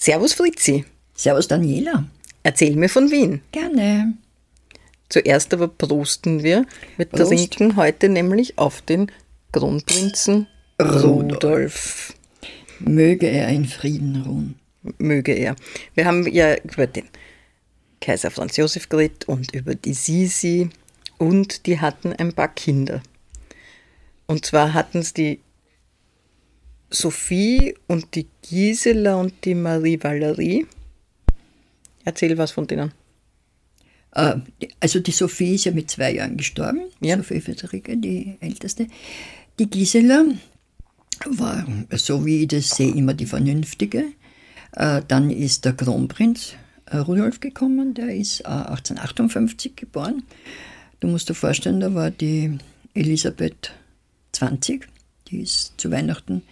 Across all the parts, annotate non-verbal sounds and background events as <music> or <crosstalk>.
Servus Fritzi. Servus Daniela. Erzähl mir von Wien. Gerne. Zuerst aber prosten wir. Wir Prost. trinken heute nämlich auf den Kronprinzen Rudolf. Rudolf. Möge er in Frieden ruhen. Möge er. Wir haben ja über den Kaiser Franz Josef geredet und über die Sisi und die hatten ein paar Kinder. Und zwar hatten es die Sophie und die Gisela und die Marie Valerie. Erzähl was von denen. Äh, also die Sophie ist ja mit zwei Jahren gestorben, ja. Sophie Friederike, die älteste. Die Gisela war, so wie ich das sehe, immer die Vernünftige. Äh, dann ist der Kronprinz äh, Rudolf gekommen, der ist 1858 geboren. Du musst dir vorstellen, da war die Elisabeth 20 die ist zu Weihnachten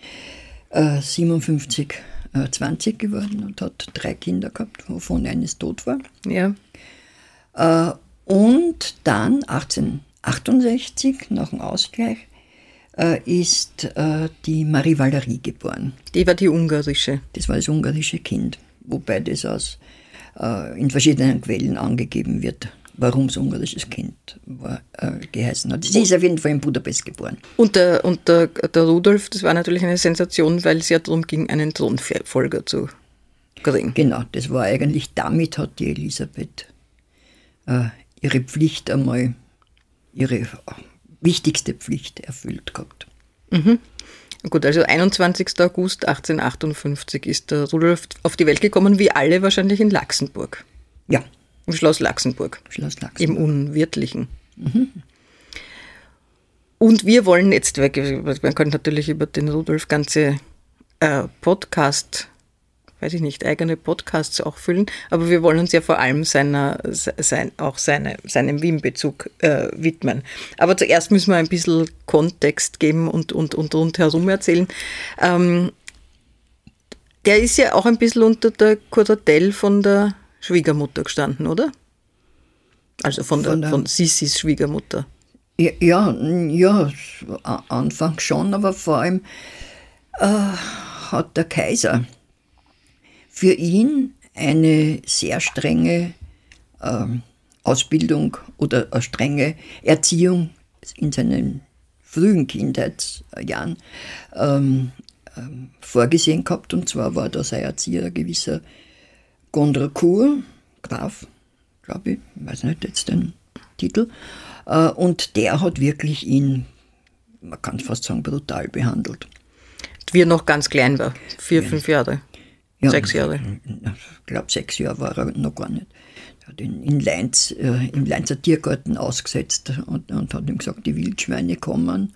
äh, 57, äh, 20 geworden und hat drei Kinder gehabt, wovon eines tot war. Ja. Äh, und dann 1868, nach dem Ausgleich, äh, ist äh, die Marie Valerie geboren. Die war die ungarische. Das war das ungarische Kind, wobei das aus, äh, in verschiedenen Quellen angegeben wird warum es ungarisches Kind war, äh, geheißen hat. Sie ist auf jeden Fall in Budapest geboren. Und, der, und der, der Rudolf, das war natürlich eine Sensation, weil es ja darum ging, einen Thronfolger zu kriegen. Genau, das war eigentlich, damit hat die Elisabeth äh, ihre Pflicht einmal, ihre wichtigste Pflicht erfüllt gehabt. Mhm. Gut, also 21. August 1858 ist der Rudolf auf die Welt gekommen, wie alle wahrscheinlich in Laxenburg. Ja, im Schloss Laxenburg. Schloss Laxenburg. Im Unwirtlichen. Mhm. Und wir wollen jetzt, man könnte natürlich über den Rudolf ganze äh, Podcast, weiß ich nicht, eigene Podcasts auch füllen, aber wir wollen uns ja vor allem seiner, sein, auch seine, seinem Wien-Bezug äh, widmen. Aber zuerst müssen wir ein bisschen Kontext geben und, und, und rundherum erzählen. Ähm, der ist ja auch ein bisschen unter der Kuratelle von der Schwiegermutter gestanden, oder? Also von, von, der, von Sissis Schwiegermutter. Ja, ja, ja, Anfang schon, aber vor allem äh, hat der Kaiser für ihn eine sehr strenge äh, Ausbildung oder eine strenge Erziehung in seinen frühen Kindheitsjahren ähm, ähm, vorgesehen gehabt. Und zwar war da sein Erzieher gewisser Gondrecourt, Graf, glaube ich, weiß nicht jetzt den Titel. Äh, und der hat wirklich ihn, man kann fast sagen, brutal behandelt. Wie er noch ganz klein war, vier, ja. fünf Jahre, ja, sechs Jahre. Ich glaube, sechs Jahre war er noch gar nicht. Er hat ihn in Leinz, äh, im Leinzer Tiergarten ausgesetzt und, und hat ihm gesagt, die Wildschweine kommen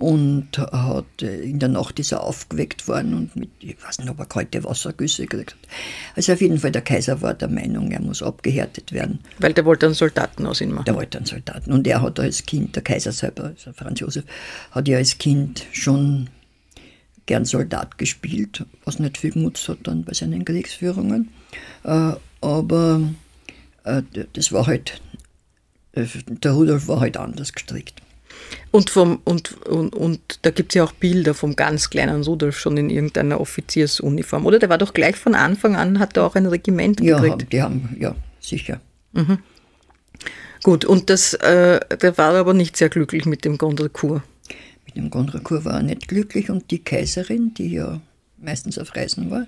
und hat äh, in der Nacht ist er aufgeweckt worden und mit, ich weiß nicht, ob er kalte Wassergüsse gekriegt hat. Also auf jeden Fall, der Kaiser war der Meinung, er muss abgehärtet werden. Weil der wollte einen Soldaten aus ihm machen. Der wollte einen Soldaten. Und er hat als Kind, der Kaiser selber, also Franz Josef, hat ja als Kind schon gern Soldat gespielt, was nicht viel genutzt hat dann bei seinen Kriegsführungen. Äh, aber äh, das war halt, der Rudolf war halt anders gestrickt. Und, vom, und, und, und da gibt es ja auch Bilder vom ganz kleinen Rudolf schon in irgendeiner Offiziersuniform. Oder der war doch gleich von Anfang an, hat er auch ein Regiment ja, gekriegt. Ja, die haben, ja, sicher. Mhm. Gut, und das, äh, der war aber nicht sehr glücklich mit dem Gondrecourt. Mit dem Gondrecourt war er nicht glücklich und die Kaiserin, die ja meistens auf Reisen war,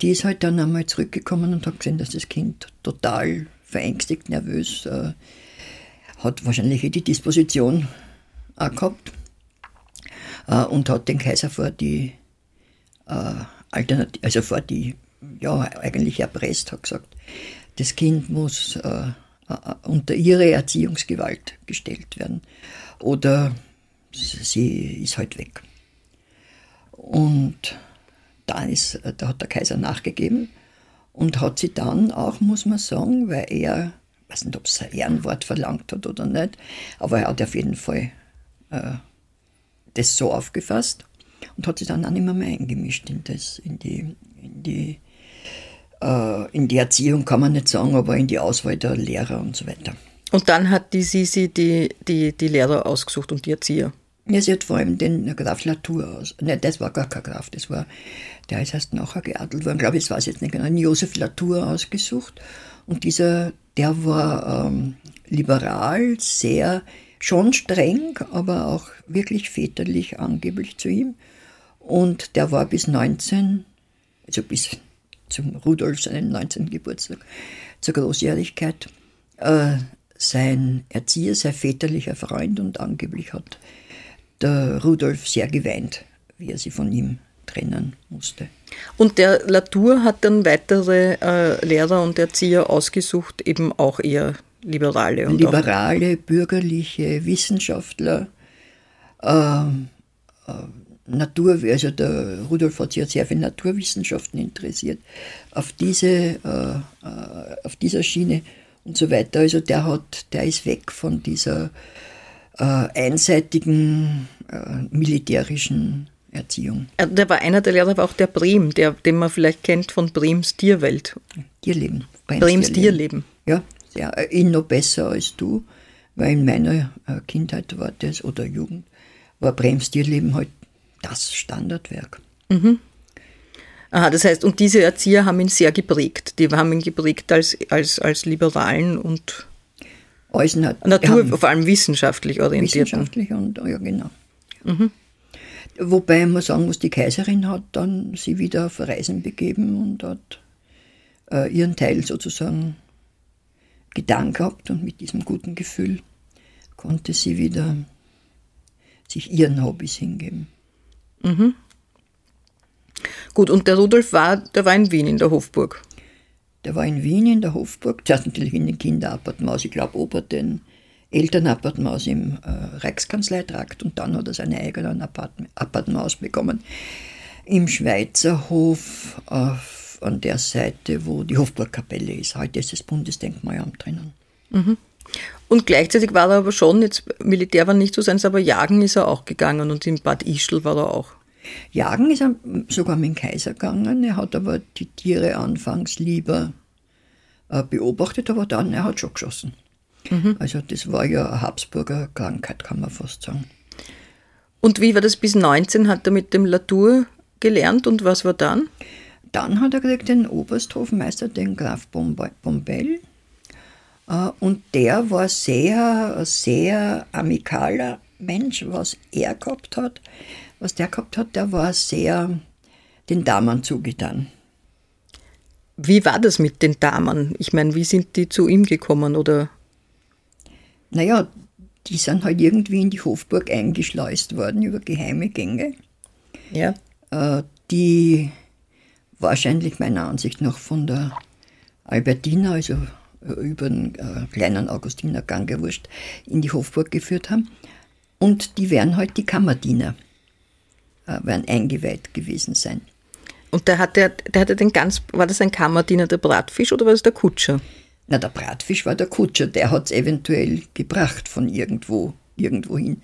die ist halt dann einmal zurückgekommen und hat gesehen, dass das Kind total verängstigt, nervös, äh, hat wahrscheinlich die Disposition auch gehabt äh, und hat den Kaiser vor die äh, Alternative, also vor die, ja, eigentlich erpresst, hat gesagt, das Kind muss äh, unter ihre Erziehungsgewalt gestellt werden oder sie ist halt weg. Und da, ist, da hat der Kaiser nachgegeben und hat sie dann auch, muss man sagen, weil er, ich weiß nicht, ob es ein Ehrenwort verlangt hat oder nicht, aber er hat auf jeden Fall äh, das so aufgefasst und hat sich dann auch nicht mehr, mehr eingemischt in, das, in, die, in, die, äh, in die Erziehung, kann man nicht sagen, aber in die Auswahl der Lehrer und so weiter. Und dann hat die Sisi die, die, die Lehrer ausgesucht und die Erzieher? Ja, sie hat vor allem den Graf Latour aus. Nein, das war gar kein Graf, das war, der ist erst nachher geadelt worden, glaube ich, das weiß ich jetzt nicht genau, den Josef Latour ausgesucht. Und dieser, der war ähm, liberal, sehr, schon streng, aber auch wirklich väterlich angeblich zu ihm. Und der war bis 19, also bis zum Rudolf seinen 19. Geburtstag, zur Großjährigkeit, äh, sein Erzieher, sein väterlicher Freund und angeblich hat der Rudolf sehr geweint, wie er sie von ihm trennen musste. Und der Latour hat dann weitere äh, Lehrer und Erzieher ausgesucht, eben auch eher Liberale. Und Liberale, bürgerliche Wissenschaftler, äh, äh, Natur, also der Rudolf hat sich ja sehr für Naturwissenschaften interessiert, auf, diese, äh, äh, auf dieser Schiene und so weiter. Also der hat, der ist weg von dieser äh, einseitigen äh, militärischen Erziehung. Äh, der war einer der Lehrer, war auch der Brehm, der, den man vielleicht kennt von Brems Tierwelt. Tierleben. Brems, Brems Tierleben. Tierleben. Ja, sehr, äh, ihn noch besser als du, weil in meiner äh, Kindheit war das oder Jugend, war Brems Tierleben halt das Standardwerk. Mhm. Aha, das heißt, und diese Erzieher haben ihn sehr geprägt. Die haben ihn geprägt als, als, als Liberalen und Äußern Natur, vor allem wissenschaftlich orientiert. Wissenschaftlich und ja, genau. Mhm. Wobei man sagen muss, die Kaiserin hat dann sie wieder auf Reisen begeben und hat äh, ihren Teil sozusagen getan gehabt und mit diesem guten Gefühl konnte sie wieder sich ihren Hobbys hingeben. Mhm. Gut, und der Rudolf war, der war in Wien in der Hofburg. Der war in Wien in der Hofburg, zuerst natürlich in den Kinderappartements, ich glaube ober den Elternappartements im äh, Reichskanzleitrakt und dann hat er seine eigenen Appartements bekommen im Schweizer Hof auf, an der Seite, wo die Hofburgkapelle ist. Heute ist das Bundesdenkmalamt drinnen. Mhm. Und gleichzeitig war er aber schon, jetzt Militär war nicht so sein, aber jagen ist er auch gegangen und in Bad Ischl war er auch. Jagen ist er sogar mit dem Kaiser gegangen. Er hat aber die Tiere anfangs lieber äh, beobachtet, aber dann, er hat schon geschossen. Mhm. Also das war ja eine Habsburger Krankheit, kann man fast sagen. Und wie war das bis 19? Hat er mit dem Latour gelernt und was war dann? Dann hat er gekriegt den Obersthofmeister, den Graf Bombell. Äh, und der war sehr, sehr amikaler Mensch, was er gehabt hat was der gehabt hat, der war sehr den Damen zugetan. Wie war das mit den Damen? Ich meine, wie sind die zu ihm gekommen oder? Naja, die sind halt irgendwie in die Hofburg eingeschleust worden über geheime Gänge. Ja. Äh, die wahrscheinlich meiner Ansicht nach von der Albertina, also äh, über den äh, kleinen Augustinergang gewurscht, in die Hofburg geführt haben. Und die wären halt die Kammerdiener äh, werden eingeweiht gewesen sein. Und der hatte, der hatte den ganz, war das ein Kammerdiener der Bratfisch oder war das der Kutscher? Na, der Bratfisch war der Kutscher, der hat es eventuell gebracht von irgendwo, irgendwo hin.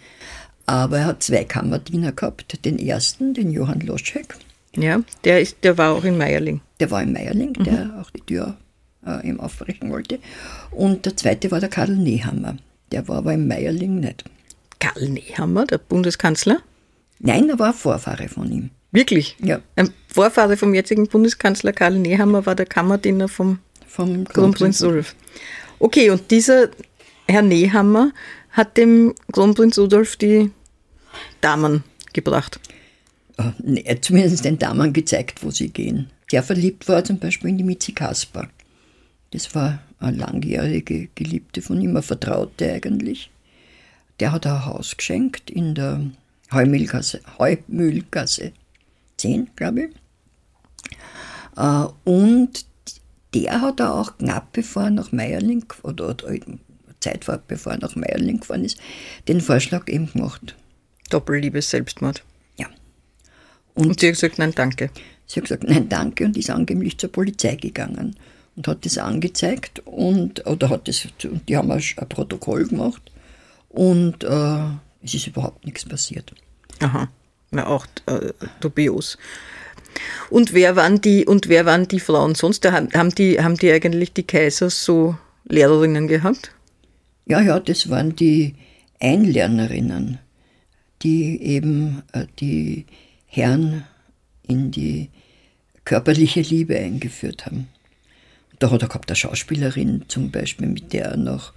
Aber er hat zwei Kammerdiener gehabt. Den ersten, den Johann Loschek. Ja, der, ist, der war auch in Meierling. Der war in Meierling, mhm. der auch die Tür äh, ihm aufbrechen wollte. Und der zweite war der Karl Nehammer. Der war aber in Meierling nicht. Karl Nehammer, der Bundeskanzler? Nein, er war Vorfahre von ihm. Wirklich? Ja. Ein Vorfahre vom jetzigen Bundeskanzler Karl Nehammer war der Kammerdiener vom, vom Kronprinz Rudolf. Okay, und dieser Herr Nehammer hat dem Kronprinz Rudolf die Damen gebracht. Äh, zumindest den Damen gezeigt, wo sie gehen. Sehr verliebt war zum Beispiel in die Mitzi Kasper. Das war eine langjährige Geliebte von ihm, eine Vertraute eigentlich. Der hat ein Haus geschenkt in der Heumühlgasse, Heumühlgasse 10, glaube ich. Äh, und der hat auch knapp bevor er nach Meierling, oder, oder Zeit vor, bevor er nach Meierling gefahren ist, den Vorschlag eben gemacht. Doppelliebe Selbstmord. Und, und sie hat gesagt, nein, danke. Sie hat gesagt, nein, danke und ist angeblich zur Polizei gegangen und hat das angezeigt und, oder hat das, die haben ein, ein Protokoll gemacht und äh, es ist überhaupt nichts passiert. Aha, na auch äh, dubios. Und wer waren die, und wer waren die Frauen sonst? Haben die, haben die eigentlich die Kaisers so Lehrerinnen gehabt? Ja, ja, das waren die Einlernerinnen, die eben äh, die Herren in die körperliche Liebe eingeführt haben. Da hat er gehabt eine Schauspielerin zum Beispiel, mit der er nach,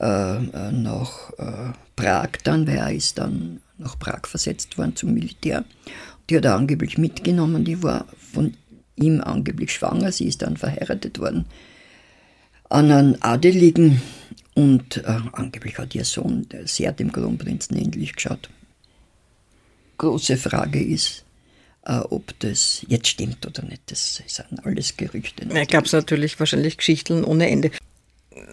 äh, äh, nach äh, Prag dann, weil er ist dann nach Prag versetzt worden zum Militär. Die hat er angeblich mitgenommen, die war von ihm angeblich schwanger, sie ist dann verheiratet worden an einen Adeligen und äh, angeblich hat ihr Sohn sehr dem Kronprinzen ähnlich geschaut. Große Frage ist, äh, ob das jetzt stimmt oder nicht. Das sind alles Gerüchte. Da gab es natürlich wahrscheinlich Geschichten ohne Ende.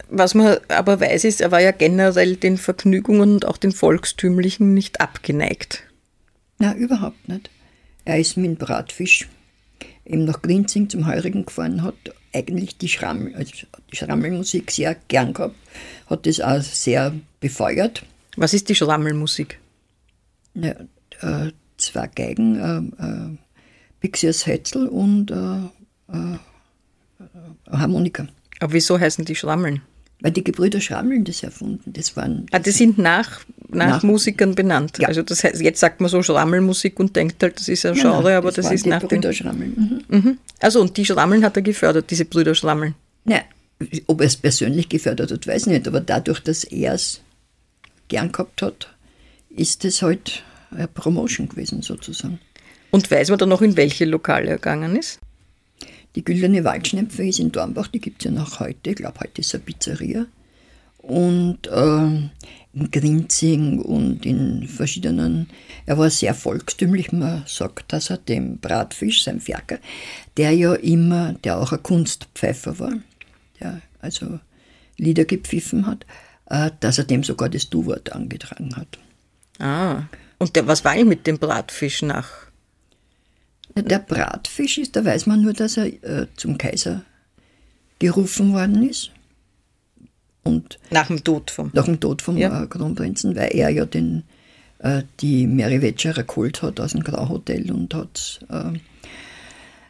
Was man aber weiß, ist, er war ja generell den Vergnügungen und auch den Volkstümlichen nicht abgeneigt. Na, überhaupt nicht. Er ist mit dem Bratfisch eben nach Grinzing zum Heurigen gefahren, hat eigentlich die, Schrammel, also die Schrammelmusik sehr gern gehabt, hat das auch sehr befeuert. Was ist die Schrammelmusik? Ja, äh, zwei Geigen, äh, äh, Pixias Hetzel und äh, äh, Harmonika. Aber wieso heißen die Schrammeln? Weil die Gebrüder Schrammeln das erfunden. Das waren. Ah, die sind nach, nach, nach Musikern benannt. Ja. Also das heißt, jetzt sagt man so Schrammelmusik und denkt halt, das ist ein Genre, nein, aber das, das ist die nach Brüder Schrammeln. Mhm. Mhm. Also und die Schrammeln hat er gefördert, diese Brüder Schrammeln. Nein, ob er es persönlich gefördert hat, weiß ich nicht, aber dadurch, dass er es gern gehabt hat, ist es halt Promotion gewesen sozusagen. Und weiß man dann noch, in welche Lokale er gegangen ist? Die Güldene Waldschnepfe ist in Dornbach, die gibt es ja noch heute. Ich glaube, heute ist eine Pizzeria. Und äh, in Grinzing und in verschiedenen. Er war sehr volkstümlich. Man sagt, dass er dem Bratfisch, sein Ferker, der ja immer, der auch ein Kunstpfeifer war, der also Lieder gepfiffen hat, äh, dass er dem sogar das Du-Wort angetragen hat. Ah, und der, was war eigentlich mit dem Bratfisch nach der Bratfisch ist, da weiß man nur, dass er äh, zum Kaiser gerufen worden ist. Und nach dem Tod vom, nach dem Tod vom ja. äh, Kronprinzen, weil er ja den, äh, die Mary Wetscherer geholt hat aus dem Grauhotel und hat äh,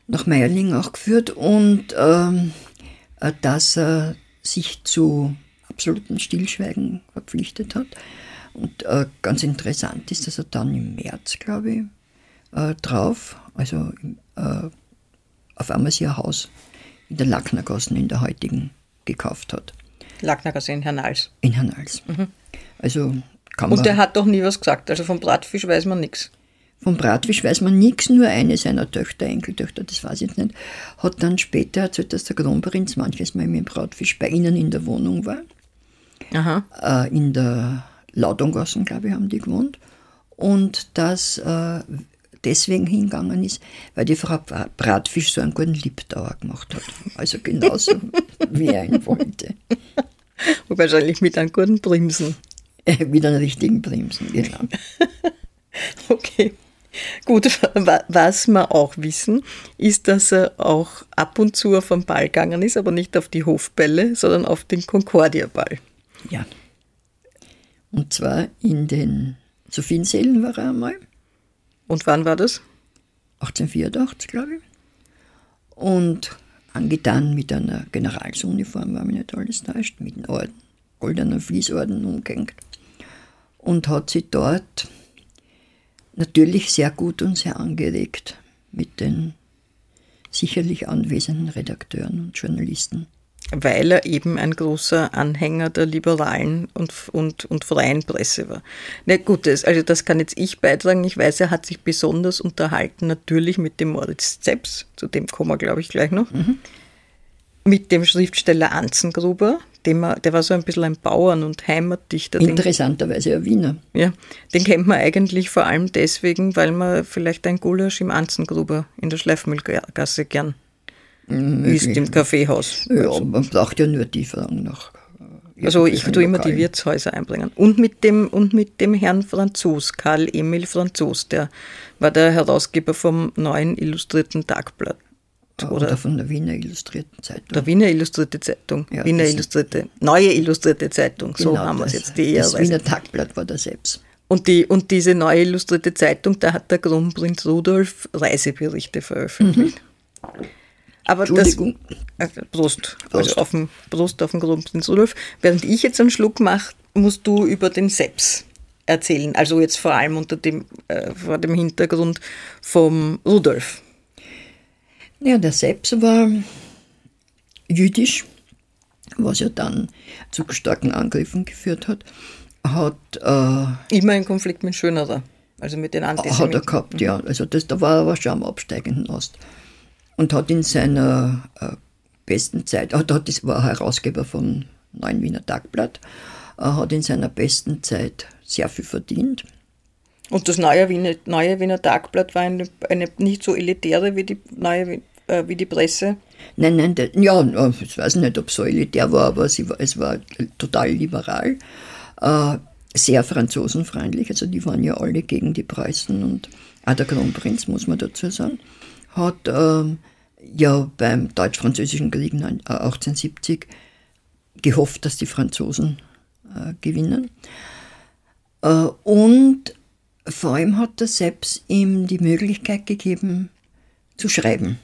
nach Meierling auch geführt und ähm, äh, dass er sich zu absolutem Stillschweigen verpflichtet hat. Und äh, ganz interessant ist, dass er dann im März, glaube ich, äh, drauf also äh, auf einmal sein Haus in der Lacknergassen in der heutigen gekauft hat. Lacknergasse in Hernals? In Hernals. Mhm. Also kann Und der hat doch nie was gesagt, also vom Bratfisch weiß man nichts. Vom Bratfisch weiß man nichts, nur eine seiner Töchter, Enkeltöchter, das weiß ich nicht, hat dann später erzählt, dass der Kronprinz manches Mal mit dem Bratfisch bei ihnen in der Wohnung war. Aha. Äh, in der Laudongassen, glaube ich, haben die gewohnt. Und dass äh, deswegen hingegangen ist, weil die Frau Bratfisch so einen guten Liebdauer gemacht hat. Also genauso, <laughs> wie er ihn wollte. Und wahrscheinlich mit einem guten Bremsen. Äh, mit einem richtigen Bremsen, genau. <laughs> okay. Gut, was wir auch wissen, ist, dass er auch ab und zu auf den Ball gegangen ist, aber nicht auf die Hofbälle, sondern auf den Concordia-Ball. Ja. Und zwar in den Sophiensälen war er einmal. Und wann war das? 1884, glaube ich. Und angetan mit einer Generalsuniform, war mir nicht alles täuscht, mit einem Orden, goldener Fließorden umgehängt. Und hat sich dort natürlich sehr gut und sehr angeregt mit den sicherlich anwesenden Redakteuren und Journalisten. Weil er eben ein großer Anhänger der liberalen und, und, und freien Presse war. Na gut, das, also das kann jetzt ich beitragen. Ich weiß, er hat sich besonders unterhalten, natürlich mit dem Moritz Zeps, zu dem kommen wir, glaube ich, gleich noch, mhm. mit dem Schriftsteller Anzengruber, dem er, der war so ein bisschen ein Bauern- und Heimatdichter. Interessanterweise ein Wiener. Ja, den kennt man eigentlich vor allem deswegen, weil man vielleicht ein Gulasch im Anzengruber in der Schleifmühlgasse gern ist im Kaffeehaus. Ja, also. man braucht ja nur die Fragen nach. Also ich tue immer die Wirtshäuser einbringen. Und mit dem, und mit dem Herrn Franzos, Karl Emil Franzos, der war der Herausgeber vom neuen Illustrierten Tagblatt. Oder, oder von der Wiener Illustrierten Zeitung. Der Wiener Illustrierte Zeitung. Ja, Wiener Illustrierte, neue Illustrierte Zeitung, so genau haben wir es jetzt. Die das Wiener Tagblatt war der selbst. Und, die, und diese neue Illustrierte Zeitung, da hat der Kronprinz Rudolf Reiseberichte veröffentlicht. Mhm. Aber das, Prost, Prost. Also auf dem, Prost auf den Kronprinz Rudolf. Während ich jetzt einen Schluck mache, musst du über den Seps erzählen. Also jetzt vor allem unter dem, äh, vor dem Hintergrund vom Rudolf. Ja, der Seps war jüdisch, was ja dann zu starken Angriffen geführt hat. Hat äh, immer in Konflikt mit Schönerer, also mit den Antisemiten. Hat er gehabt, ja. Also das, da war er aber schon am absteigenden Ast und hat in seiner äh, besten Zeit, hat, hat, das war Herausgeber vom Neuen Wiener Tagblatt, äh, hat in seiner besten Zeit sehr viel verdient. Und das neue Wiener, neue Wiener Tagblatt war eine, eine nicht so elitäre wie die, neue, äh, wie die Presse? Nein, nein, der, ja, ich weiß nicht, ob es so elitär war, aber sie, es war total liberal, äh, sehr franzosenfreundlich, also die waren ja alle gegen die Preußen und auch der Kronprinz, muss man dazu sagen, hat ähm, ja beim Deutsch-Französischen Krieg 1870 äh, gehofft, dass die Franzosen äh, gewinnen. Äh, und vor allem hat er selbst ihm die Möglichkeit gegeben, zu schreiben.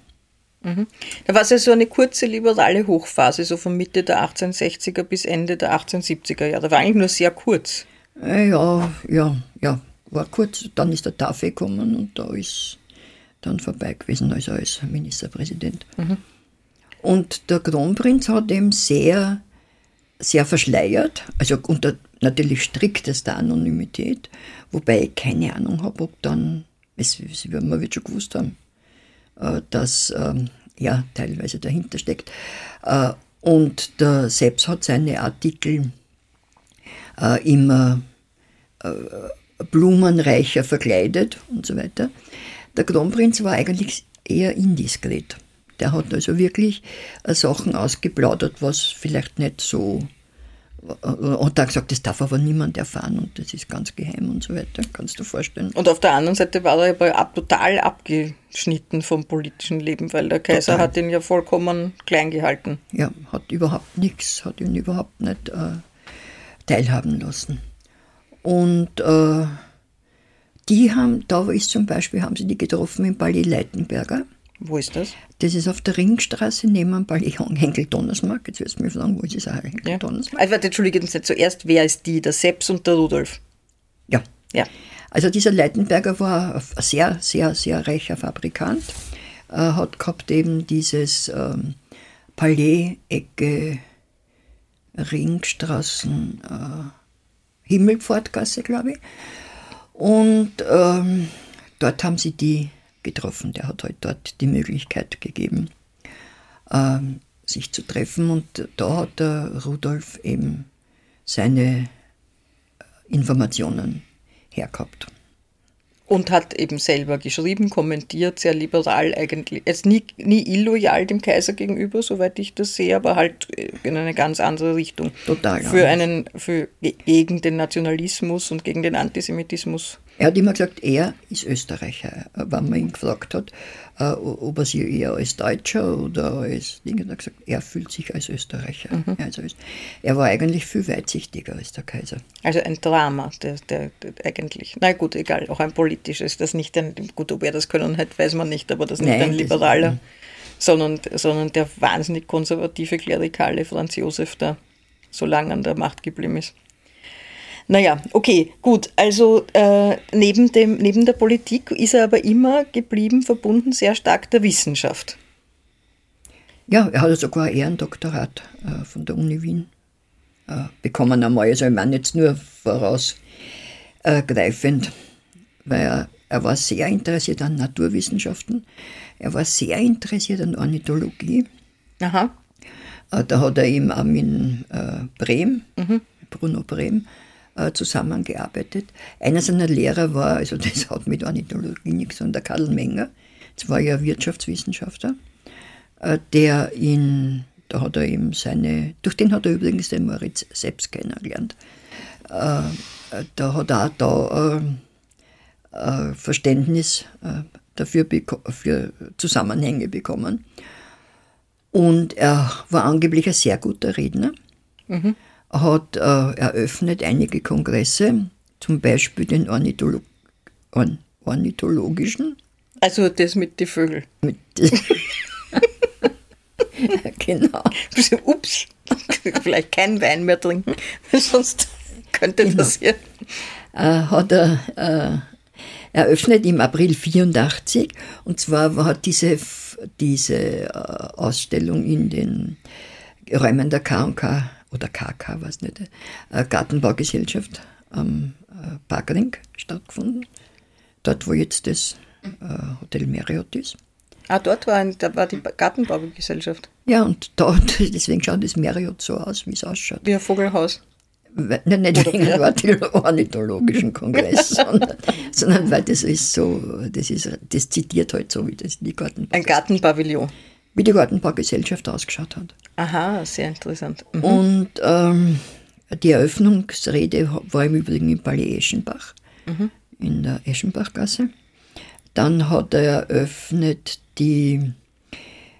Mhm. Da war es ja so eine kurze liberale Hochphase, so von Mitte der 1860er bis Ende der 1870er Jahre. War eigentlich nur sehr kurz. Äh, ja, ja, ja, war kurz. Dann ist der Tafel gekommen und da ist dann vorbei gewesen, also als Ministerpräsident. Mhm. Und der Kronprinz hat ihm sehr, sehr verschleiert, also unter natürlich striktester Anonymität, wobei ich keine Ahnung habe, ob dann, es, man wird schon gewusst haben, äh, dass ähm, ja teilweise dahinter steckt. Äh, und der Seps hat seine Artikel äh, immer blumenreicher verkleidet und so weiter. Der Kronprinz war eigentlich eher indiskret. Der hat also wirklich äh, Sachen ausgeplaudert, was vielleicht nicht so. Äh, und da gesagt, das darf aber niemand erfahren und das ist ganz geheim und so weiter, kannst du vorstellen. Und auf der anderen Seite war er aber ab, total abgeschnitten vom politischen Leben, weil der Kaiser total. hat ihn ja vollkommen klein gehalten. Ja, hat überhaupt nichts, hat ihn überhaupt nicht äh, teilhaben lassen. Und äh, die haben, da ist zum Beispiel, haben sie die getroffen im Palais Leitenberger. Wo ist das? Das ist auf der Ringstraße neben dem Palais Henkel-Donnersmarkt. Jetzt wirst du mir fragen, wo ist das Henkel-Donnersmarkt? Ja. Also, Entschuldige, nicht zuerst, wer ist die? Der Seps und der Rudolf? Ja. ja. Also dieser Leitenberger war ein sehr, sehr, sehr reicher Fabrikant. Er hat gehabt eben dieses ähm, Palais-Ecke Ringstraßen äh, Himmelpfortgasse, glaube ich. Und ähm, dort haben sie die getroffen. Der hat halt dort die Möglichkeit gegeben, ähm, sich zu treffen. Und da hat der Rudolf eben seine Informationen hergehabt und hat eben selber geschrieben, kommentiert, sehr liberal eigentlich. Jetzt nie, nie illoyal dem Kaiser gegenüber, soweit ich das sehe, aber halt in eine ganz andere Richtung. Total. Für einen, für, gegen den Nationalismus und gegen den Antisemitismus. Er hat immer gesagt, er ist Österreicher, wenn man ihn gefragt hat, äh, ob er sich eher als Deutscher oder als Ding, hat er gesagt, er fühlt sich als Österreicher. Mhm. Also er war eigentlich viel weitsichtiger als der Kaiser. Also ein Drama, der, der, der eigentlich, na gut, egal, auch ein politisches, das nicht ein, gut, ob er das können hat, weiß man nicht, aber das nicht Nein, ein liberaler, sondern, sondern der wahnsinnig konservative, klerikale Franz Josef da so lange an der Macht geblieben ist. Naja, okay, gut. Also äh, neben, dem, neben der Politik ist er aber immer geblieben, verbunden sehr stark der Wissenschaft. Ja, er hat sogar ein Ehrendoktorat äh, von der Uni Wien äh, bekommen einmal. Also ich meine jetzt nur vorausgreifend, weil er, er war sehr interessiert an Naturwissenschaften. Er war sehr interessiert an Ornithologie. Aha. Äh, da hat er eben auch mit äh, Brehm, Bruno Brehm, äh, zusammengearbeitet. Einer seiner Lehrer war, also <laughs> das hat mit Ornithologie nichts, sondern der Karl Menger. Das war ja Wirtschaftswissenschaftler, äh, der ihn, da hat er eben seine, durch den hat er übrigens den Moritz selbst kennengelernt. Äh, äh, da hat er da äh, äh, Verständnis dafür für Zusammenhänge bekommen. Und er war angeblich ein sehr guter Redner. Er hat äh, eröffnet einige Kongresse, zum Beispiel den Ornitholo Orn ornithologischen. Also das mit den Vögeln. Mit <laughs> genau. Ups, vielleicht keinen Wein mehr trinken, sonst könnte das hier. äh, hat er äh, eröffnet im April 84 und zwar war hat diese, diese äh, Ausstellung in den Räumen der K&K oder KK, weiß nicht, äh, Gartenbaugesellschaft am äh, Parkring stattgefunden. Dort, wo jetzt das äh, Hotel Marriott ist. Ah, dort war, ein, da war die Gartenbaugesellschaft. Ja, und da, <laughs> deswegen schaut das Marriott so aus, wie es ausschaut. Wie ein Vogelhaus. Nein, nicht wegen <laughs> dem ornithologischen Kongress, <laughs> sondern, sondern weil das ist so, das ist, das zitiert halt so, wie das die Garten, Ein Gartenpavillon. Wie die Gartenbaugesellschaft ausgeschaut hat. Aha, sehr interessant. Mhm. Und ähm, die Eröffnungsrede war im Übrigen im Palais Eschenbach, in der Eschenbachgasse. Dann hat er eröffnet die,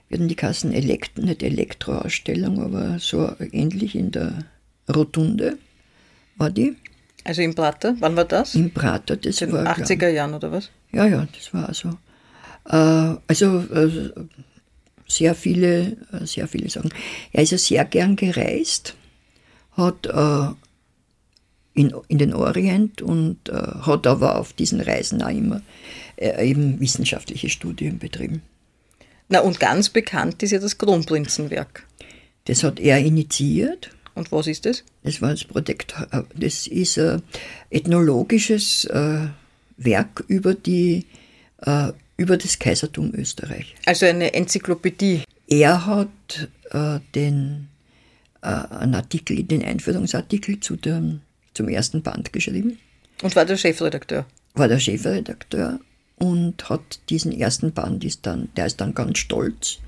werden die Kassen Elekt, nicht Elektroausstellung, aber so ähnlich in der Rotunde war die. Also im Prater, wann war das? Im Prater, das In den war. glaub- 80er Jahren oder was? Ja, ja, das war so. Äh, also äh, sehr viele, äh, sehr viele Sachen. Er ist ja sehr gern gereist, hat äh, in, in den Orient und äh, hat aber auf diesen Reisen auch immer äh, eben wissenschaftliche Studien betrieben. Na und ganz bekannt ist ja das Kronprinzenwerk. Das hat er initiiert. Und was ist das? Das war das Projekt, äh, das ist ein ethnologisches äh, Werk über, die, über das Kaisertum Österreich. Also eine Enzyklopädie. Er hat äh, den, äh, einen Artikel, den Einführungsartikel zu dem, zum ersten Band geschrieben, Und war der Chefredakteur. war der Chefredakteur und hat diesen ersten Band, ist dann, der ist dann ganz stolz,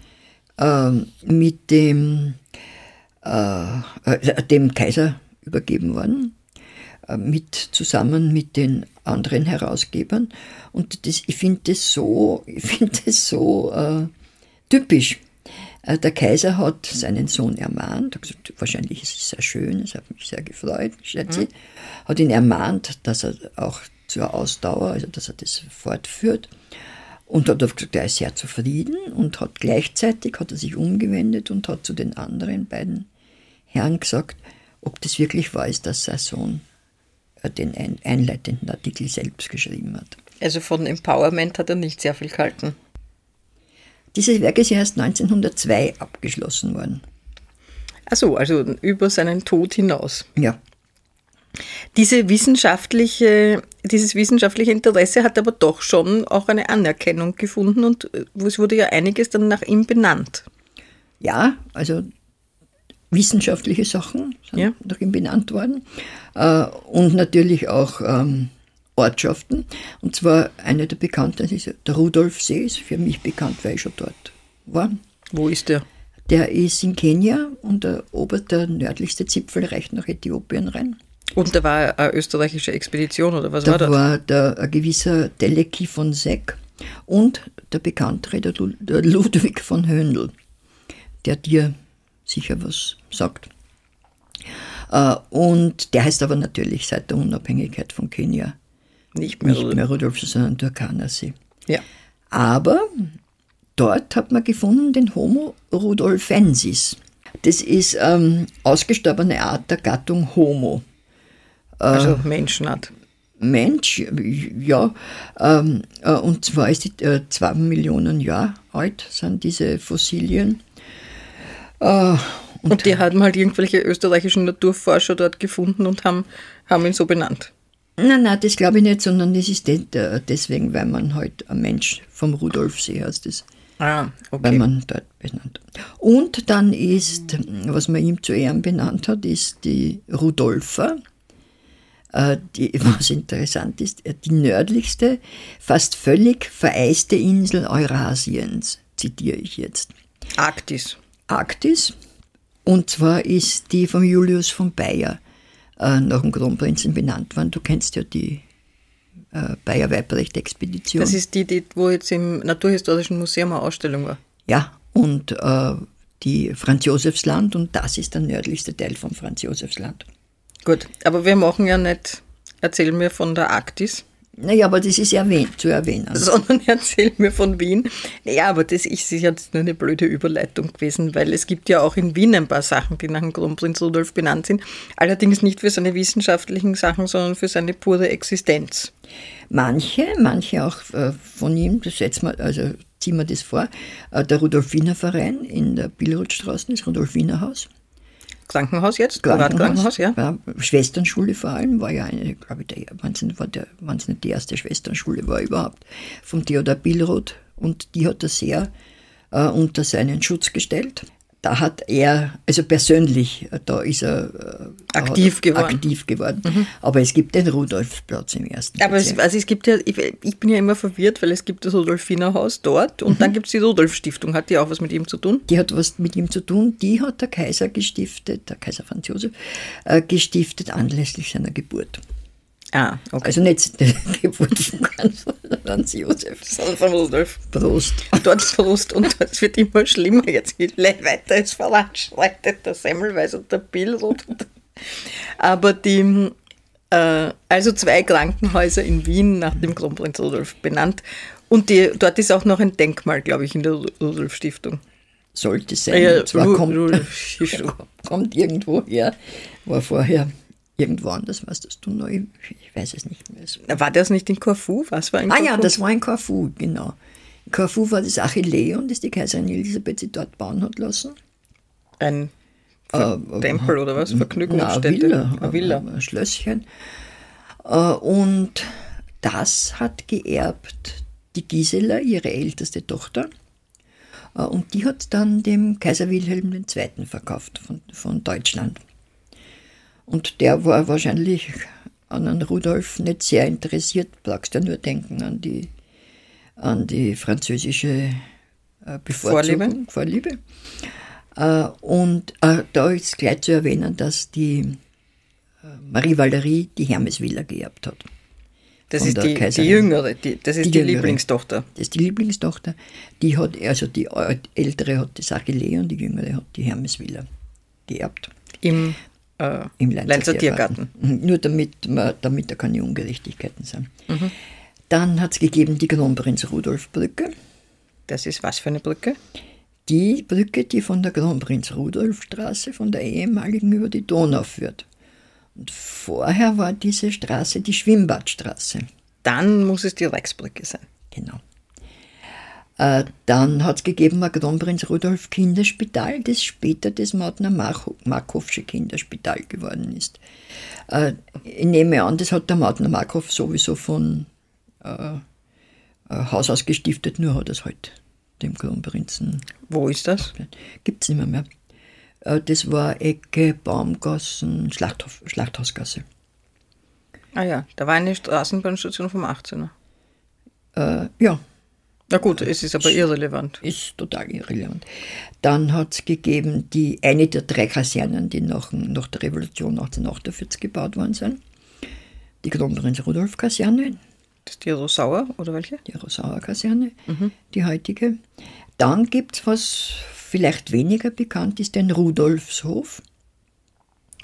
ähm, mit dem, äh, äh, dem Kaiser übergeben worden, äh, mit, zusammen mit den anderen Herausgebern. Und das, ich finde das so, <laughs> ich finde das so äh, typisch. Äh, Der Kaiser hat seinen Sohn ermahnt, hat gesagt, wahrscheinlich ist es sehr schön, es hat mich sehr gefreut, schätze ich, hat ihn ermahnt, dass er auch zur Ausdauer, also dass er das fortführt. Und hat gesagt, er ist sehr zufrieden und hat gleichzeitig hat er sich umgewendet und hat zu den anderen beiden Herren gesagt, ob das wirklich wahr ist, dass sein Sohn den ein- einleitenden Artikel selbst geschrieben hat. Also von Empowerment hat er nicht sehr viel gehalten. Dieses Werk ist ja erst 1902 abgeschlossen worden. Achso, also über seinen Tod hinaus. Ja, Diese wissenschaftliche, dieses wissenschaftliche Interesse hat aber doch schon auch eine Anerkennung gefunden und es wurde ja einiges dann nach ihm benannt. ja also wissenschaftliche Sachen sind Ja. nach ihm benannt worden äh, und natürlich auch ähm, Ortschaften. Und zwar eine der bekannten, ist der Rudolfsee, ist für mich bekannt, weil ich schon dort war. Wo ist der? Der ist in Kenia und der, ober, der nördlichste Zipfel reicht nach Äthiopien rein. Und da war eine österreichische Expedition oder was war Da das? war der, ein gewisser Deleki von Seck und der bekanntere, der Ludwig von Höndl, der dir sicher was sagt. Äh, Und der heißt aber natürlich seit der Unabhängigkeit von Kenia Nicht mehr. nicht mehr Rudolf, sondern Turkana-See. Ja. Aber dort hat man gefunden den Homo rudolfensis. Das ist ähm, ausgestorbene Art der Gattung Homo. Also Menschenart. Mensch, ja, ähm, äh, und zwar ist die äh, zwei Millionen Jahre alt, sind diese Fossilien. Äh, und, und, die haben halt irgendwelche österreichischen Naturforscher dort gefunden und haben, haben ihn so benannt. Nein, nein, das glaube ich nicht, sondern das ist deswegen, weil man halt ein Mensch vom Rudolfsee heißt das. Ah, okay. Weil man dort benannt. Und dann ist, was man ihm zu Ehren benannt hat, ist die Rudolfa. Äh, die, <laughs> was interessant ist, äh, die nördlichste, fast völlig vereiste Insel Eurasiens, zitiere ich jetzt. Arktis. Arktis. Und zwar ist die von Julius von Bayer äh, nach dem Kronprinzen benannt worden. Du kennst ja die äh, Bayer Weibrecht-Expedition. Das ist die, die, wo jetzt im Naturhistorischen Museum eine Ausstellung war. Ja, und äh, die Franz Josefsland und das ist der nördlichste Teil von Franz Josefsland. Gut, aber wir machen ja nicht, erzählen wir von der Arktis. Naja, aber das ist erwähnt, zu erwähnen. <laughs> Sondern erzähl mir von Wien. Naja, aber das ist jetzt nur eine blöde Überleitung gewesen, weil es gibt ja auch in Wien ein paar Sachen, die nach dem Kronprinz Rudolf benannt sind. Allerdings nicht für seine wissenschaftlichen Sachen, sondern für seine pure Existenz. Manche, manche auch äh, von ihm, das setzt man, also ziehen wir das vor, äh, der Rudolfiner Verein in der Billrothstraße, das Rudolfiner Haus. Krankenhaus jetzt? Privatkrankenhaus, ja. ja. Schwesternschule vor allem war ja eine, glaube ich, wenn es nicht, nicht die erste Schwesternschule war überhaupt, vom Theodor Billroth. Und die hat er sehr äh, unter seinen Schutz gestellt da hat er, also persönlich, da ist er äh, aktiv geworden. Aktiv geworden. Mhm. Aber es gibt den Rudolfplatz im ersten. Aber es, also es gibt ja, ich, ich, bin ja immer verwirrt, weil es gibt das Rudolfinerhaus dort und mhm. dann gibt es die Rudolf-Stiftung. Hat die auch was mit ihm zu tun? Die hat was mit ihm zu tun. Die hat der Kaiser gestiftet, der Kaiser Franz Josef, äh, gestiftet anlässlich seiner Geburt. Ah, okay. Also nicht die <laughs> Geburt von Franz Josef, sondern von Rudolf. Prost. Dort Prost und es wird immer schlimmer. Jetzt je weiter es voranschreitet, der Semmelweis und der Billroth. <laughs> Aber die, äh, also zwei Krankenhäuser in Wien nach dem Kronprinz Rudolf benannt. Und die, dort ist auch noch ein Denkmal, glaube ich, in der Rudolf-Stiftung. Sollte sein. Ja, zwar kommt, <laughs> kommt irgendwo her, war vorher irgendwo anders, das du neu, ich weiß es nicht mehr. War das nicht in Corfu? Was war in Corfu? Ah ja, das war in Corfu, genau. In Corfu war das Achilleon, das die Kaiserin Elisabeth sie dort bauen hat lassen. Ein äh, Tempel oder was? Vergnügungsstätte? Eine Villa, eine Villa. Ein Schlösschen. Äh, und das hat geerbt die Gisela, ihre älteste Tochter. Äh, und die hat dann dem Kaiser Wilhelm II. verkauft von, von Deutschland. Und der war wahrscheinlich an den Rudolf nicht sehr interessiert. Brauchst ja nur denken an die, an die französische äh, Bevorzugung, Vorliebe. Vorliebe. Äh, und äh, da ist gleich zu erwähnen, dass die Marie Valerie die Hermesvilla geerbt hat. Das ist die, die, jüngere, die, das ist die, die Lieblingstochter. Das ist die Lieblingstochter. Die hat, also die ältere hat das Achille und die jüngere hat die Hermesvilla geerbt. Im äh, im Lenzer Tiergarten. Tiergarten. Mhm. Nur damit, damit da keine Ungerechtigkeiten sind. Mhm. Dann hat es gegeben die Kronprinz-Rudolf-Brücke. Das ist was für eine Brücke? Die Brücke, die von der Kronprinz-Rudolf-Straße, von der ehemaligen über die Donau führt. Und vorher war diese Straße die Schwimmbadstraße. Dann muss es die Reichsbrücke sein. Genau. Äh, dann hat es gegeben Kronprinz Rudolf Kinderspital, das später das Mautner Markowsche Kinderspital geworden ist. Äh, ich nehme an, das hat der Mautner Markov sowieso von äh, Haus aus gestiftet, nur hat es halt dem Kronprinzen. Wo ist das? Gibt es nicht mehr, mehr. Das war Ecke, Baumgassen, Schlachthof, Schlachthausgasse. Ah ja, da war eine Straßenbahnstation vom 18er. Äh, ja, na gut, es ist aber irrelevant. Ist total irrelevant. Dann hat es gegeben die, eine der drei Kasernen, die nach, nach der Revolution 1848 gebaut worden sind. Die Kronprinz Rudolf Kaserne. Das ist die Rosauer oder welche? Die Rosauer Kaserne, mhm. die heutige. Dann gibt es was vielleicht weniger bekannt ist, den Rudolfshof.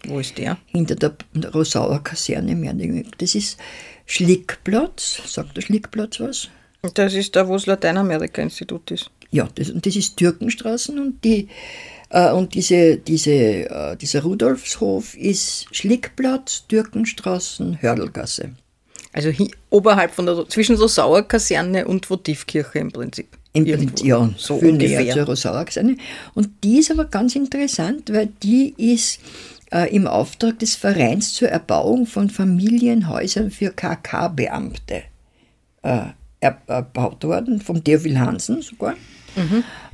Wo ist der? Hinter der Rosauer Kaserne. Mehr das ist Schlickplatz. Sagt der Schlickplatz was? Das ist da, wo das Lateinamerika-Institut ist. Ja, das, und das ist Türkenstraßen und, die, äh, und diese, diese, äh, dieser Rudolfshof ist Schlickplatz, Türkenstraßen, Hördelgasse. Also hi, oberhalb von der, zwischen so Sauerkaserne und Votivkirche im Prinzip. Im. Prinzip, ja, so viel näher ungefähr. zur Rosaura-Kaserne. Und die ist aber ganz interessant, weil die ist äh, im Auftrag des Vereins zur Erbauung von Familienhäusern für KK-Beamte äh, erbaut worden, vom Theophil Hansen sogar.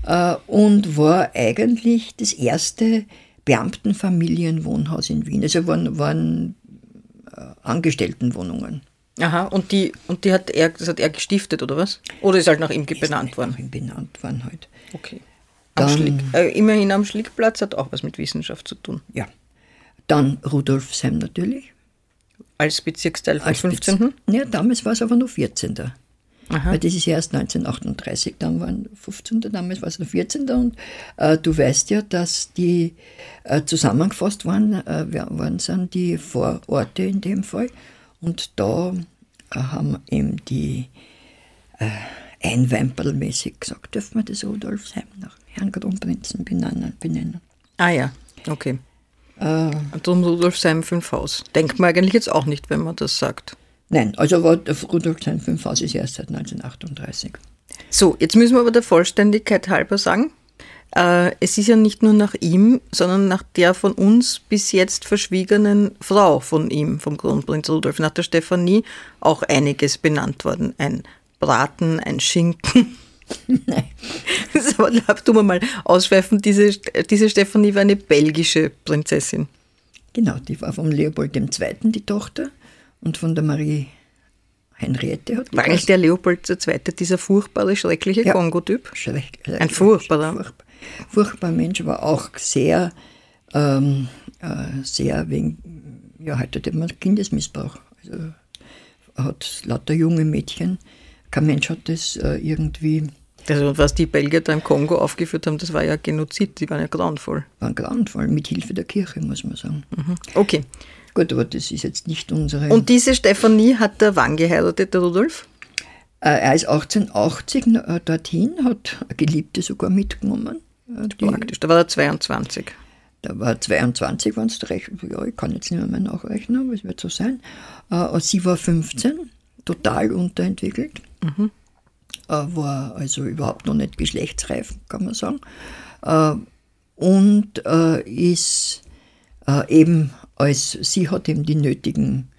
Äh, und war eigentlich das erste Beamtenfamilienwohnhaus in Wien. Also waren, waren äh, Angestelltenwohnungen. Aha, und die, und die hat er, das hat er gestiftet, oder was? Oder ist halt nach ihm benannt worden? Nach ihm benannt worden halt. Okay. Am Dann- Schlick, äh, immerhin am Schlickplatz hat auch was mit Wissenschaft zu tun. Ja. Dann Rudolfsheim natürlich. Als Bezirksteil vom Als 15. Bez- Ja, damals war es aber nur 14. Aha. Weil das ist ja erst 1938, dann waren 15. Damals war es nur 14. Und äh, du weißt ja, dass die äh, zusammengefasst waren, äh, waren sind die Vororte in dem Fall. Und da äh, haben eben die äh, Einweimpelmäßig gesagt, dürfen wir das Rudolfsheim nach Herrn Kronprinzen benennen. benennen. Ah ja, okay. Äh, Und Rudolfsheim 5 Haus. Denkt man eigentlich jetzt auch nicht, wenn man das sagt. Nein, also war der Rudolfsheim 5 Haus ist erst seit 1938. So, jetzt müssen wir aber der Vollständigkeit halber sagen, äh, es ist ja nicht nur nach ihm, sondern nach der von uns bis jetzt verschwiegenen Frau von ihm, vom Kronprinz Rudolf, nach der Stefanie, auch einiges benannt worden. Ein Braten, ein Schinken. <laughs> Nein. Das tun wir mal ausschweifen, diese, diese Stefanie war eine belgische Prinzessin. Genau, die war vom Leopold II. die Tochter und von der Marie Henriette hat War eigentlich der Leopold II. dieser furchtbare, schreckliche Ja. Kongo-Typ? Schlecht, Ein furchtbarer. Furchtbar, furchtbarer Mensch, war auch sehr, ähm, äh, sehr wegen, ja, heute hat man Kindesmissbrauch. Also er hat lauter junge Mädchen, kein Mensch hat das äh, irgendwie, Also, was die Belgier da im Kongo aufgeführt haben, das war ja Genozid, die waren ja grauenvoll. war grauenvoll, mit Hilfe der Kirche, muss man sagen. Okay. Gut, aber das ist jetzt nicht unsere. Und diese Stefanie hat der wann geheiratet, der Rudolf? äh, er ist 1880 äh, dorthin, hat eine Geliebte sogar mitgenommen. Äh, Praktisch, da war er 22. Da war 22, wenn es recht, ja, ich kann jetzt nicht mehr nachrechnen, aber es wird so sein. Sie war 15, total unterentwickelt, äh, war also überhaupt noch nicht geschlechtsreif, kann man sagen. Und ist eben als, sie hat eben die nötigen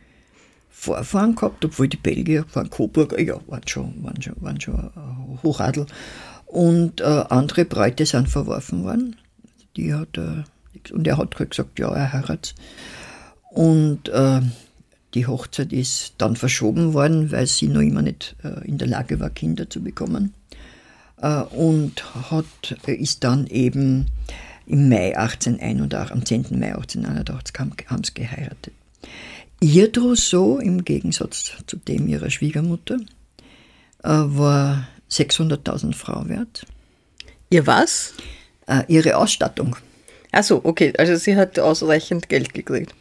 Vorfahren gehabt, obwohl die Belgier waren Coburger, ja, waren schon, waren schon, waren schon äh, Hochadel. Und äh, andere Bräute sind verworfen worden. Die hat, äh, und er hat gesagt, ja, er heiratet. Und äh, die Hochzeit ist dann verschoben worden, weil sie noch immer nicht äh, in der Lage war, Kinder zu bekommen. Äh, und hat, ist dann eben im Mai 1881, am 10. Mai 1881 haben, haben sie geheiratet. Ihr Trousseau, im Gegensatz zu dem ihrer Schwiegermutter, äh, war 600.000 Frau wert. Ihr was? Äh, ihre Ausstattung. Ach so, okay, also sie hat ausreichend Geld gekriegt.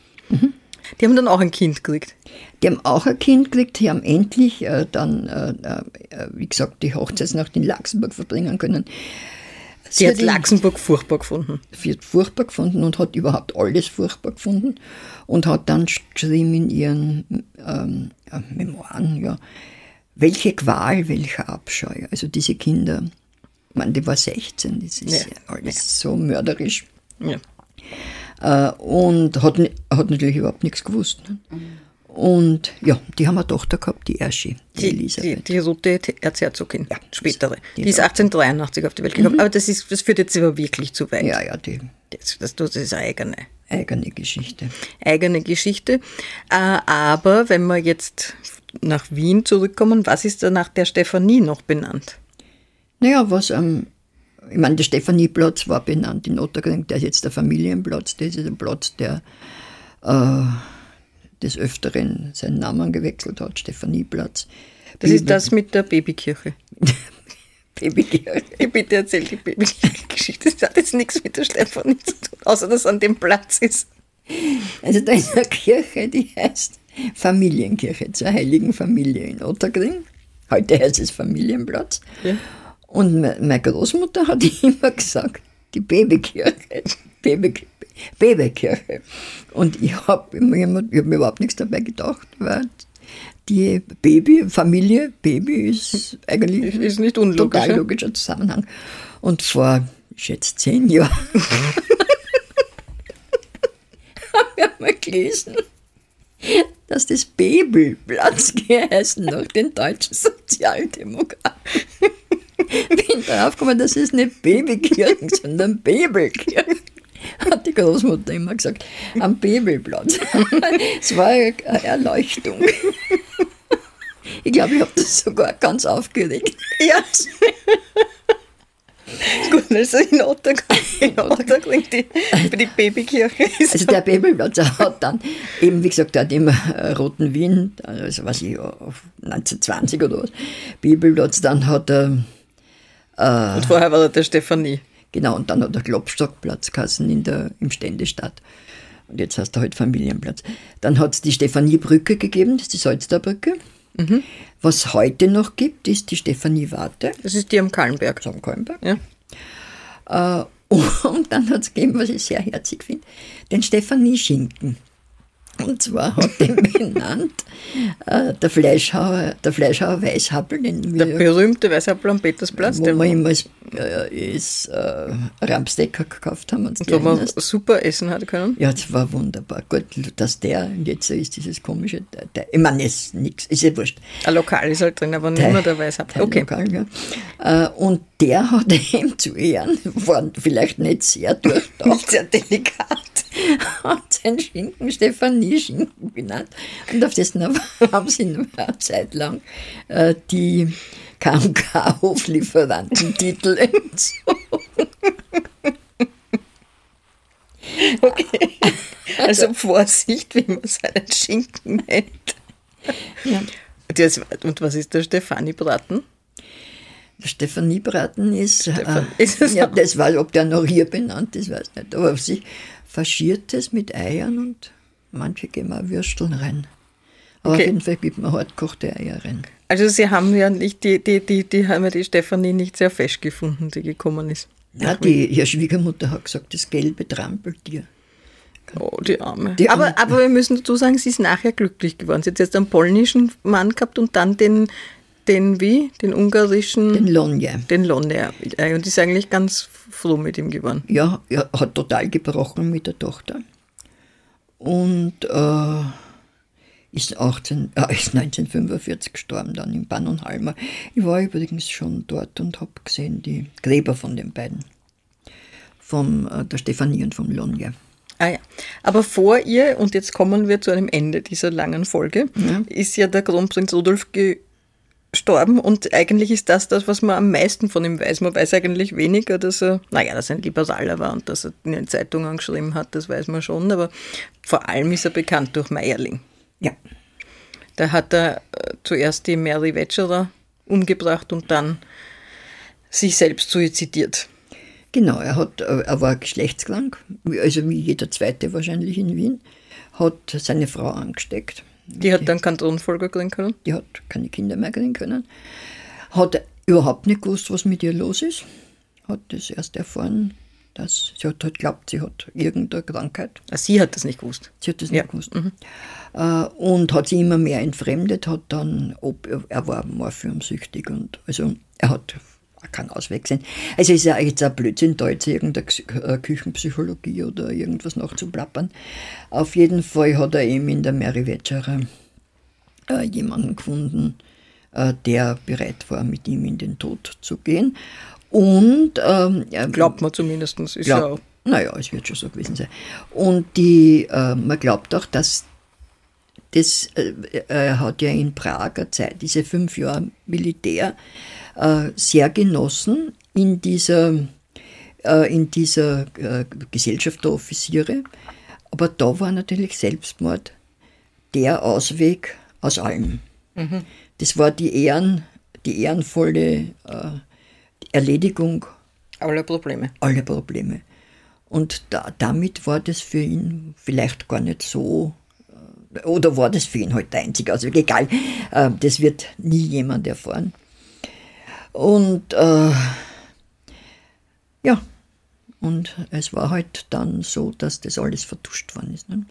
Die haben dann auch ein Kind gekriegt. Die haben auch ein Kind gekriegt, die haben endlich äh, dann, äh, äh, wie gesagt, die Hochzeitsnacht in Laxenburg verbringen können. Sie hat Laxenburg furchtbar gefunden. sie hat furchtbar gefunden und hat überhaupt alles furchtbar gefunden und hat dann geschrieben in ihren ähm, ja, Memoiren, ja, welche Qual, welcher Abscheu. Also diese Kinder, ich meine, die war 16, das ist Ja, ja, alles so mörderisch. Ja. Äh, und hat, hat natürlich überhaupt nichts gewusst. Ne? Und ja, die haben eine Tochter gehabt, die Erschi, die, Die, die, Elisabeth. die rote Erzherzogin, Ja, spätere. die Die, ist da- 1883 auf die Welt gekommen. Aber das, ist, das führt jetzt aber wirklich zu weit. ja, ja, die Das, das, das ist eine eigene, eigene Geschichte. eigene Geschichte. Äh, aber wenn wir jetzt nach Wien zurückkommen, was ist da nach der Stefanie noch benannt? Naja, was am, ich meine, der Stefanieplatz war benannt in Otterkring, der ist jetzt der Familienplatz, das ist ein Platz, der äh, des Öfteren seinen Namen gewechselt hat, Stefanieplatz. Das ist das mit der Babykirche. <laughs> Babykirche. <laughs> Bitte erzähl die Babykirche-Geschichte. Das hat jetzt nichts mit der Stefanie zu tun, außer dass es an dem Platz ist. Also da ist eine Kirche, die heißt Familienkirche zur Heiligen Familie in Otterkring. Heute heißt es Familienplatz. Ja. Und me- meine Großmutter hat <laughs> immer gesagt, die Babykirche, Baby, Babykirche. Und ich habe mir, hab überhaupt nichts dabei gedacht, weil die Baby, Familie, Baby ist eigentlich ist nicht unlogisch, total logischer Zusammenhang. Und vor, ich schätze, zehn Jahren <laughs> haben wir mal gelesen, dass das Bebelplatz geheißen nach den deutschen Sozialdemokraten. <laughs> Bin drauf gekommen, das ist nicht Babykirchen, sondern Bebelkirchen. Hat die Großmutter immer gesagt, am Bebelplatz. <laughs> Es war eine Erleuchtung. Ich glaube, ich habe das sogar ganz aufgeregt. Ja. Gut, also in Otterkring, in Otterkring die, die Babykirche ist. Also der Bebelplatz hat dann eben, wie gesagt, dort im äh, Roten Wien, also was ich, auf 1920 oder was, Bibelplatz, dann hat er, Und vorher war da der Stefanie. Genau, und dann hat er Klopstockplatz geheißen in der, im Ständestadt. Und jetzt heißt er halt Familienplatz. Dann hat es die Stephaniebrücke gegeben, das ist die Salzderbrücke. Was heute noch gibt, ist die Stephanieewarte, Das ist die am Kallenberg. am Kolmberg. Ja. Äh, <laughs> und dann hat es gegeben, was ich sehr herzig finde, den Stefanie-Schinken. Und zwar hat den <laughs> benannt äh, der Fleischhauer, der Fleischhauer Weißhappel, den Der wir, berühmte Weißapfel am Petersplatz, wo der, wir immer als, äh, als äh, Ramstecker gekauft haben. Uns wo man super essen hat können. Ja, das war wunderbar. Gut, dass der, und jetzt so ist dieses komische, der, der, ich meine, es ist nichts, ist ja wurscht. Ein Lokal ist halt drin, aber nicht mehr der Weißapfel. Teil Okay. Lokal, ja. Äh, und der hat <laughs> ihm zu Ehren, war vielleicht nicht sehr durchdacht, sehr delikat. <laughs> hat seinen Schinken Stefanie-Schinken genannt. <laughs> Und auf dessen <laughs> haben sie noch eine Zeit lang äh, die KMK-Hoflieferantentitel <laughs> entzogen. Okay. Also Vorsicht, wie man seinen Schinken nennt. Ja. Das, und was ist der Stefani-Braten? Der Stefanie-Braten ist, Stefan- äh, ist ja, das war, ob der noch hier benannt ist, weiß nicht. Aber sie faschiert es mit Eiern und manche geben auch Würsteln rein. Aber Okay. auf jeden Fall gibt man hartkochte Eier rein. Also sie haben ja nicht, die, die, die, die haben ja die Stefanie nicht sehr fest gefunden, die gekommen ist. Ja, die, ihre Schwiegermutter hat gesagt, das gelbe Trampeltier. Oh, die Arme. Die aber, Arme. aber wir müssen dazu sagen, sie ist nachher glücklich geworden. Sie hat jetzt einen polnischen Mann gehabt und dann den, den wie? Den ungarischen, Den den, Lonje. Äh, Und ist eigentlich ganz froh mit ihm geworden. Ja, er hat total gebrochen mit der Tochter. Und äh, ist, 18, äh, ist 1945 gestorben, dann in Pannonhalma. Ich war übrigens schon dort und habe gesehen die Gräber von den beiden. Von äh, der Stefanie und vom Lonje. Ah ja. Aber vor ihr, und jetzt kommen wir zu einem Ende dieser langen Folge, ist ja der Kronprinz Rudolf gestorben und eigentlich ist das das, was man am meisten von ihm weiß. Man weiß eigentlich weniger, dass er, naja, dass er ein Liberaler war und dass er in den Zeitungen geschrieben hat, das weiß man schon, aber vor allem ist er bekannt durch Meierling. Ja, Da hat er äh, zuerst die Mary Wetscherer umgebracht und dann sich selbst suizidiert. genau. Er, hat, äh, er war geschlechtskrank, also wie jeder Zweite wahrscheinlich in Wien, hat seine Frau angesteckt. Die hat dann keinen Thronfolger kriegen können. die hat keine Kinder mehr kriegen können, hat überhaupt nicht gewusst, was mit ihr los ist, hat das erst erfahren, dass sie hat halt glaubt, sie hat irgendeine Krankheit. Ah, Sie hat das nicht gewusst. Sie hat das Ja. nicht gewusst. Äh, und hat sie immer mehr entfremdet, hat dann, ob, er war morphiumsüchtig und also er hat keinen Ausweg gesehen. Also ist ja jetzt ein Blödsinn, da jetzt irgendeine äh, Küchenpsychologie oder irgendwas nachzuplappern. Auf jeden Fall hat er eben in der Mary Wetscherer äh, jemanden gefunden, äh, der bereit war, mit ihm in den Tod zu gehen. Und ähm, Glaubt man zumindest. Ist ja. Glaub, naja, es wird schon so gewesen sein. Und die, äh, man glaubt auch, dass das, äh, er hat ja in Prag eine Zeit, diese fünf Jahre Militär, äh, sehr genossen in dieser, äh, in dieser äh, Gesellschaft der Offiziere. Aber da war natürlich Selbstmord der Ausweg aus allem. Das war die, Ehren, die ehrenvolle äh, Erledigung Alle Probleme. alle Probleme. Und da, damit war das für ihn vielleicht gar nicht so, äh, oder war das für ihn halt der einzige Ausweg, egal, äh, das wird nie jemand erfahren. Und äh, ja, Und es war halt dann so, dass das alles vertuscht worden ist. Ne?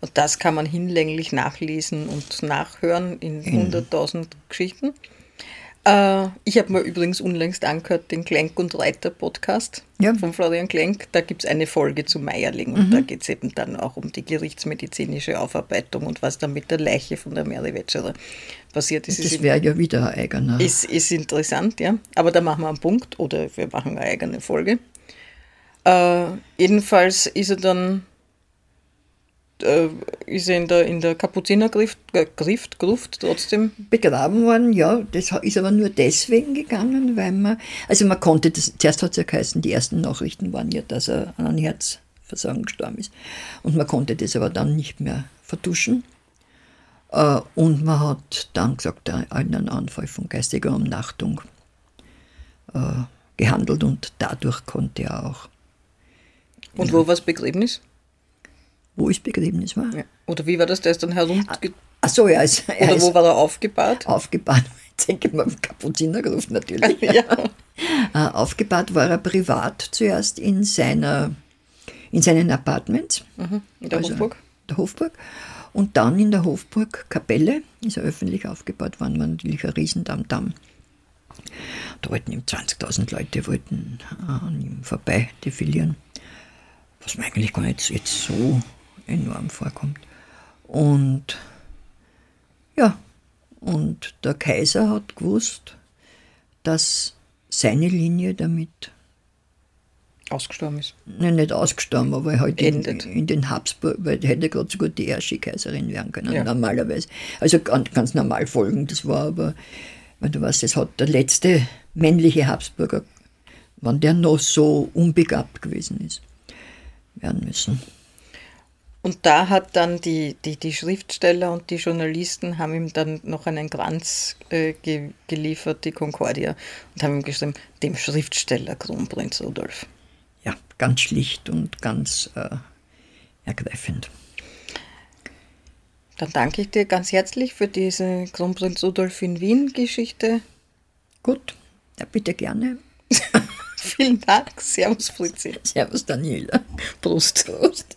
Und das kann man hinlänglich nachlesen und nachhören in 100.000 Geschichten. Äh, ich habe mir übrigens unlängst angehört den Klenk und Reiter Podcast Ja. von Florian Klenk. Da gibt es eine Folge zu Meierling und da geht es eben dann auch um die gerichtsmedizinische Aufarbeitung und was da mit der Leiche von der Mary Wetscherer passiert ist. Das wäre ja wieder ein eigener. ist, ist interessant, ja. Aber da machen wir einen Punkt oder wir machen eine eigene Folge. Äh, jedenfalls ist er dann äh, ist er in der, in der Kapuzinergrift äh, Grift, Gruft trotzdem begraben worden, ja. Das ist aber nur deswegen gegangen, weil man, also man konnte das, zuerst hat es ja geheißen, die ersten Nachrichten waren ja, dass er an einem Herzversagen gestorben ist. Und man konnte das aber dann nicht mehr vertuschen. Äh, Und man hat dann gesagt, einen Anfall von geistiger Umnachtung äh, gehandelt und dadurch konnte er auch, Und wo war das Begräbnis? Wo ist Begräbnis war. Ja. Oder wie war das? Der ist dann herumge... Ach so, ja, es, er Oder ist wo war er aufgebahrt? aufgebahrt. Jetzt <laughs> denke ich mal, Kapuzinergruft natürlich. <laughs> Ja. <laughs> Äh, aufgebahrt war er privat zuerst in, seiner, in seinen Apartments. In der Also Hofburg? Der Hofburg. Und dann in der Hofburg Kapelle, ist er öffentlich aufgebaut worden, war natürlich ein Riesendamm-Damm. Da wollten ihm 20.000 Leute wollten äh, an ihm vorbei defilieren, was mir eigentlich gar nicht jetzt so enorm vorkommt. Und ja, und der Kaiser hat gewusst, dass seine Linie damit Ausgestorben ist. Nein, nicht ausgestorben, aber halt in, in den Habsburg, weil die hätte gerade so gut die erste Kaiserin werden können, Ja. normalerweise. Also ganz, ganz normal folgen, das war aber, weil du weißt, es hat der letzte männliche Habsburger, wenn der noch so unbegabt gewesen ist, werden müssen. Und da hat dann die, die, die Schriftsteller und die Journalisten haben ihm dann noch einen Kranz äh, ge geliefert, die Concordia, und haben ihm geschrieben, dem Schriftsteller Kronprinz Rudolf. Ja, ganz schlicht und ganz äh, ergreifend. Dann danke ich dir ganz herzlich für diese Kronprinz Rudolf in Wien Geschichte. Gut, ja, bitte gerne. <laughs> Vielen Dank. Servus, Fritzi. Servus, Daniela. Prost. Prost.